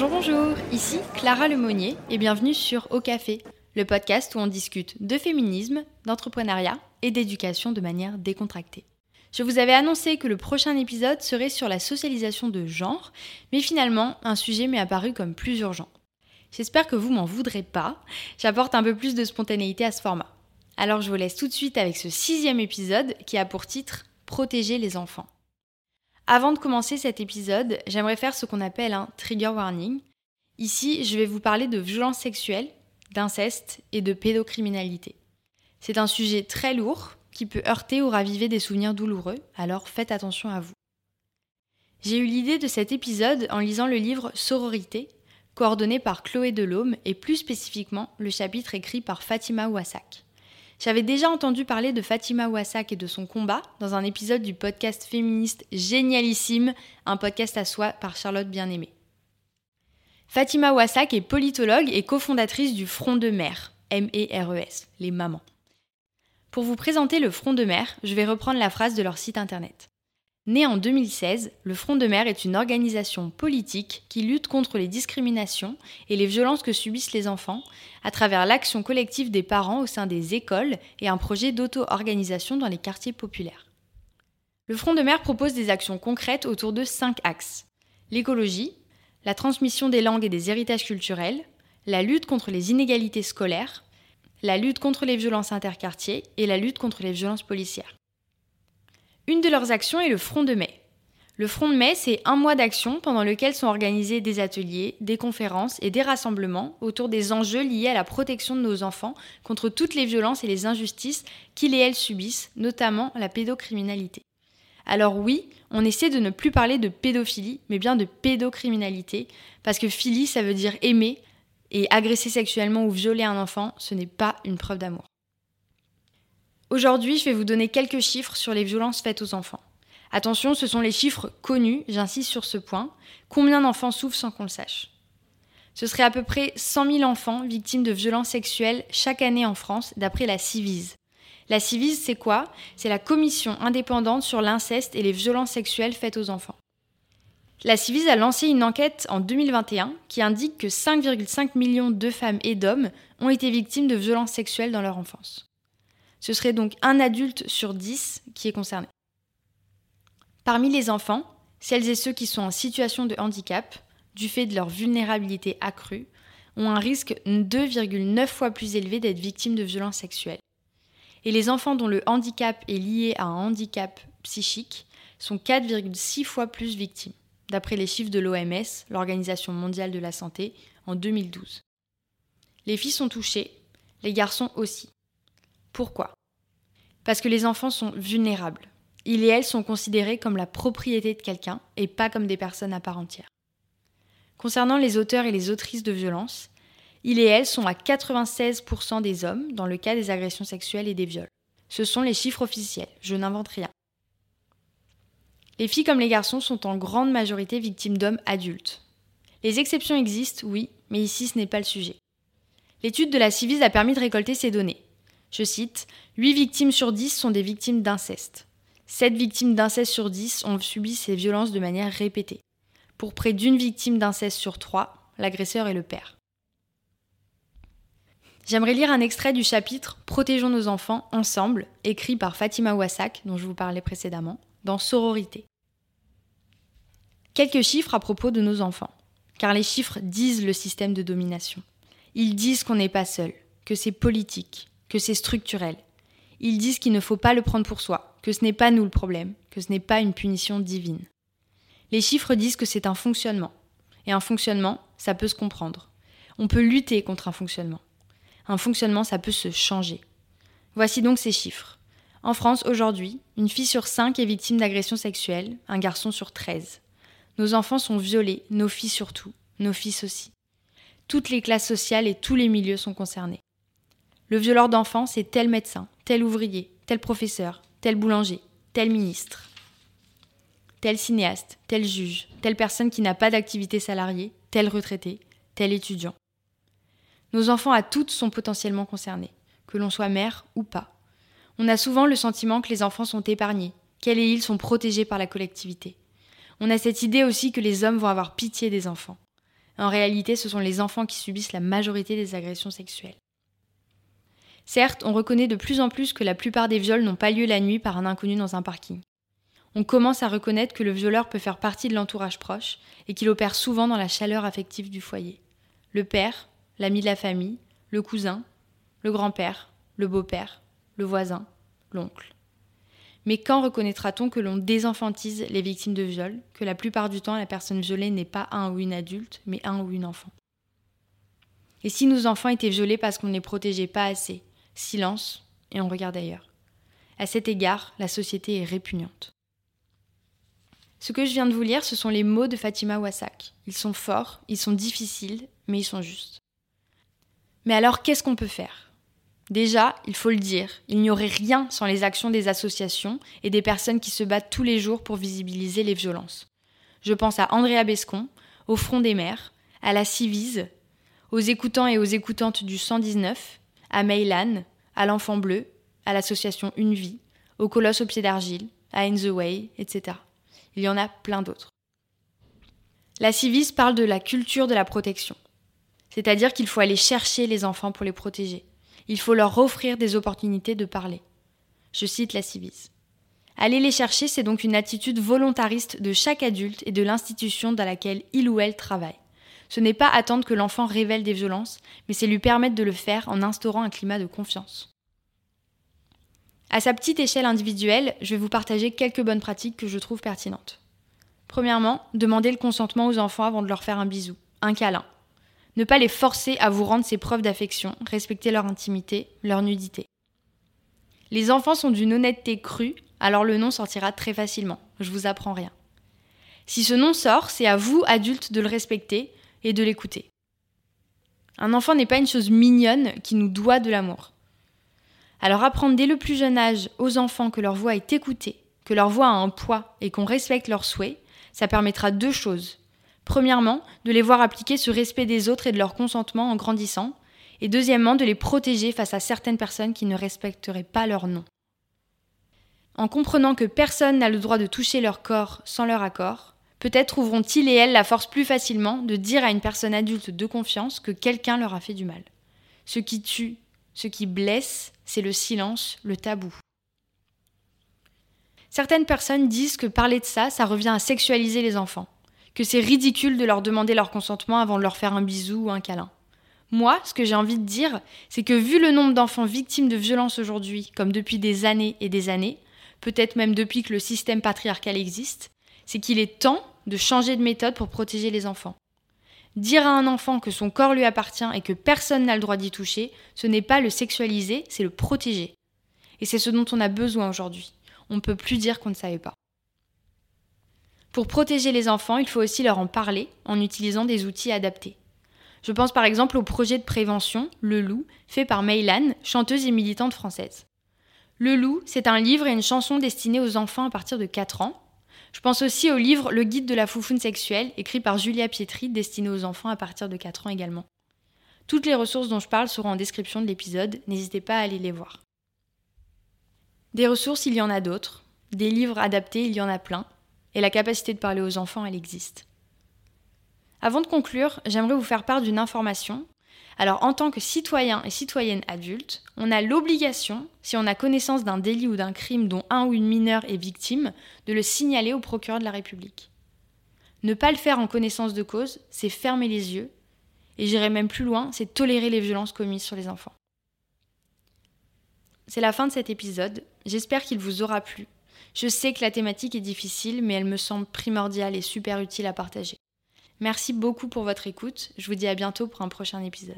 Bonjour, bonjour, ici Clara Lemonnier et bienvenue sur Au Café, le podcast où on discute de féminisme, d'entrepreneuriat et d'éducation de manière décontractée. Je vous avais annoncé que le prochain épisode serait sur la socialisation de genre, mais finalement, un sujet m'est apparu comme plus urgent. J'espère que vous m'en voudrez pas, j'apporte un peu plus de spontanéité à ce format. Alors je vous laisse tout de suite avec ce sixième épisode qui a pour titre Protéger les enfants. Avant de commencer cet épisode, j'aimerais faire ce qu'on appelle un trigger warning. Ici, je vais vous parler de violences sexuelles, d'inceste et de pédocriminalité. C'est un sujet très lourd qui peut heurter ou raviver des souvenirs douloureux, alors faites attention à vous. J'ai eu l'idée de cet épisode en lisant le livre Sororité, coordonné par Chloé Delhomme et plus spécifiquement le chapitre écrit par Fatima Ouassak. J'avais déjà entendu parler de Fatima Ouassak et de son combat dans un épisode du podcast féministe génialissime, un podcast à soi par Charlotte Bien-Aimée. Fatima Ouassak est politologue et cofondatrice du Front de Mer, M-E-R-E-S, les mamans. Pour vous présenter le Front de Mer, je vais reprendre la phrase de leur site internet. Né en 2016, le Front de Mer est une organisation politique qui lutte contre les discriminations et les violences que subissent les enfants à travers l'action collective des parents au sein des écoles et un projet d'auto-organisation dans les quartiers populaires. Le Front de Mer propose des actions concrètes autour de cinq axes. L'écologie, la transmission des langues et des héritages culturels, la lutte contre les inégalités scolaires, la lutte contre les violences interquartiers et la lutte contre les violences policières. Une de leurs actions est le Front de mai. Le Front de mai, c'est un mois d'action pendant lequel sont organisés des ateliers, des conférences et des rassemblements autour des enjeux liés à la protection de nos enfants contre toutes les violences et les injustices qu'ils et elles subissent, notamment la pédocriminalité. Alors oui, on essaie de ne plus parler de pédophilie, mais bien de pédocriminalité, parce que philie, ça veut dire aimer, et agresser sexuellement ou violer un enfant, ce n'est pas une preuve d'amour. Aujourd'hui, je vais vous donner quelques chiffres sur les violences faites aux enfants. Attention, ce sont les chiffres connus, j'insiste sur ce point. Combien d'enfants souffrent sans qu'on le sache? Ce serait à peu près 100 000 enfants victimes de violences sexuelles chaque année en France, d'après la Civise. La Civise, c'est quoi? C'est la commission indépendante sur l'inceste et les violences sexuelles faites aux enfants. La Civise a lancé une enquête en 2021 qui indique que 5,5 millions de femmes et d'hommes ont été victimes de violences sexuelles dans leur enfance. Ce serait donc un adulte sur 10 qui est concerné. Parmi les enfants, celles et ceux qui sont en situation de handicap, du fait de leur vulnérabilité accrue, ont un risque 2,9 fois plus élevé d'être victimes de violences sexuelles. Et les enfants dont le handicap est lié à un handicap psychique sont 4,6 fois plus victimes d'après les chiffres de l'OMS, l'Organisation mondiale de la santé, en 2012. Les filles sont touchées, les garçons aussi. Pourquoi? Parce que les enfants sont vulnérables. Ils et elles sont considérés comme la propriété de quelqu'un et pas comme des personnes à part entière. Concernant les auteurs et les autrices de violences, ils et elles sont à 96% des hommes dans le cas des agressions sexuelles et des viols. Ce sont les chiffres officiels, je n'invente rien. Les filles comme les garçons sont en grande majorité victimes d'hommes adultes. Les exceptions existent, oui, mais ici ce n'est pas le sujet. L'étude de la Civise a permis de récolter ces données. Je cite 8 victimes sur 10 sont des victimes d'inceste. 7 victimes d'inceste sur 10 ont subi ces violences de manière répétée. Pour près d'une victime d'inceste sur 3, l'agresseur est le père. J'aimerais lire un extrait du chapitre Protégeons nos enfants ensemble, écrit par Fatima Ouassak, dont je vous parlais précédemment, dans Sororité. Quelques chiffres à propos de nos enfants, car les chiffres disent le système de domination. Ils disent qu'on n'est pas seul, que c'est politique, que c'est structurel. Ils disent qu'il ne faut pas le prendre pour soi, que ce n'est pas nous le problème, que ce n'est pas une punition divine. Les chiffres disent que c'est un fonctionnement. Et un fonctionnement, ça peut se comprendre. On peut lutter contre un fonctionnement. Un fonctionnement, ça peut se changer. Voici donc ces chiffres. En France, aujourd'hui, une fille sur cinq est victime d'agression sexuelle, un garçon sur 13. Nos enfants sont violés, nos filles surtout, nos fils aussi. Toutes les classes sociales et tous les milieux sont concernés. Le violeur d'enfants, c'est tel médecin, tel ouvrier, tel professeur, tel boulanger, tel ministre, tel cinéaste, tel juge, telle personne qui n'a pas d'activité salariée, tel retraité, tel étudiant. Nos enfants à toutes sont potentiellement concernés, que l'on soit mère ou pas. On a souvent le sentiment que les enfants sont épargnés, qu'elles et ils sont protégés par la collectivité. On a cette idée aussi que les hommes vont avoir pitié des enfants. En réalité, ce sont les enfants qui subissent la majorité des agressions sexuelles. Certes, on reconnaît de plus en plus que la plupart des viols n'ont pas lieu la nuit par un inconnu dans un parking. On commence à reconnaître que le violeur peut faire partie de l'entourage proche et qu'il opère souvent dans la chaleur affective du foyer. Le père, l'ami de la famille, le cousin, le grand-père, le beau-père, le voisin, l'oncle. Mais quand reconnaîtra-t-on que l'on désenfantise les victimes de viol, que la plupart du temps la personne violée n'est pas un ou une adulte, mais un ou une enfant? Et si nos enfants étaient violés parce qu'on ne les protégeait pas assez? Silence, et on regarde ailleurs. À cet égard, la société est répugnante. Ce que je viens de vous lire, ce sont les mots de Fatima Wassak. Ils sont forts, ils sont difficiles, mais ils sont justes. Mais alors, qu'est-ce qu'on peut faire? Déjà, il faut le dire, il n'y aurait rien sans les actions des associations et des personnes qui se battent tous les jours pour visibiliser les violences. Je pense à Andrea Bescon, au Front des Mères, à la Civise, aux écoutants et aux écoutantes du 119, à Meylan, à l'Enfant Bleu, à l'association Une Vie, au Colosse au pied d'argile, à In the Way, etc. Il y en a plein d'autres. La Civise parle de la culture de la protection, c'est-à-dire qu'il faut aller chercher les enfants pour les protéger. Il faut leur offrir des opportunités de parler. Je cite la Civis. Aller les chercher, c'est donc une attitude volontariste de chaque adulte et de l'institution dans laquelle il ou elle travaille. Ce n'est pas attendre que l'enfant révèle des violences, mais c'est lui permettre de le faire en instaurant un climat de confiance. À sa petite échelle individuelle, je vais vous partager quelques bonnes pratiques que je trouve pertinentes. Premièrement, demander le consentement aux enfants avant de leur faire un bisou, un câlin, ne pas les forcer à vous rendre ces preuves d'affection, respecter leur intimité, leur nudité. Les enfants sont d'une honnêteté crue, alors le nom sortira très facilement, je vous apprends rien. Si ce nom sort, c'est à vous, adultes, de le respecter et de l'écouter. Un enfant n'est pas une chose mignonne qui nous doit de l'amour. Alors apprendre dès le plus jeune âge aux enfants que leur voix est écoutée, que leur voix a un poids et qu'on respecte leurs souhaits, ça permettra deux choses. Premièrement, de les voir appliquer ce respect des autres et de leur consentement en grandissant. Et deuxièmement, de les protéger face à certaines personnes qui ne respecteraient pas leur nom. En comprenant que personne n'a le droit de toucher leur corps sans leur accord, peut-être trouveront-ils et elles la force plus facilement de dire à une personne adulte de confiance que quelqu'un leur a fait du mal. Ce qui tue, ce qui blesse, c'est le silence, le tabou. Certaines personnes disent que parler de ça, ça revient à sexualiser les enfants que c'est ridicule de leur demander leur consentement avant de leur faire un bisou ou un câlin. Moi, ce que j'ai envie de dire, c'est que vu le nombre d'enfants victimes de violences aujourd'hui, comme depuis des années et des années, peut-être même depuis que le système patriarcal existe, c'est qu'il est temps de changer de méthode pour protéger les enfants. Dire à un enfant que son corps lui appartient et que personne n'a le droit d'y toucher, ce n'est pas le sexualiser, c'est le protéger. Et c'est ce dont on a besoin aujourd'hui. On ne peut plus dire qu'on ne savait pas. Pour protéger les enfants, il faut aussi leur en parler en utilisant des outils adaptés. Je pense par exemple au projet de prévention Le Loup, fait par Meylan, chanteuse et militante française. Le Loup, c'est un livre et une chanson destinés aux enfants à partir de 4 ans. Je pense aussi au livre Le guide de la foufoune sexuelle, écrit par Julia Pietri, destiné aux enfants à partir de 4 ans également. Toutes les ressources dont je parle seront en description de l'épisode, n'hésitez pas à aller les voir. Des ressources, il y en a d'autres. Des livres adaptés, il y en a plein. Et la capacité de parler aux enfants, elle existe. Avant de conclure, j'aimerais vous faire part d'une information. Alors, en tant que citoyen et citoyenne adulte, on a l'obligation, si on a connaissance d'un délit ou d'un crime dont un ou une mineure est victime, de le signaler au procureur de la République. Ne pas le faire en connaissance de cause, c'est fermer les yeux, et j'irai même plus loin, c'est tolérer les violences commises sur les enfants. C'est la fin de cet épisode, j'espère qu'il vous aura plu je sais que la thématique est difficile, mais elle me semble primordiale et super utile à partager. Merci beaucoup pour votre écoute. Je vous dis à bientôt pour un prochain épisode.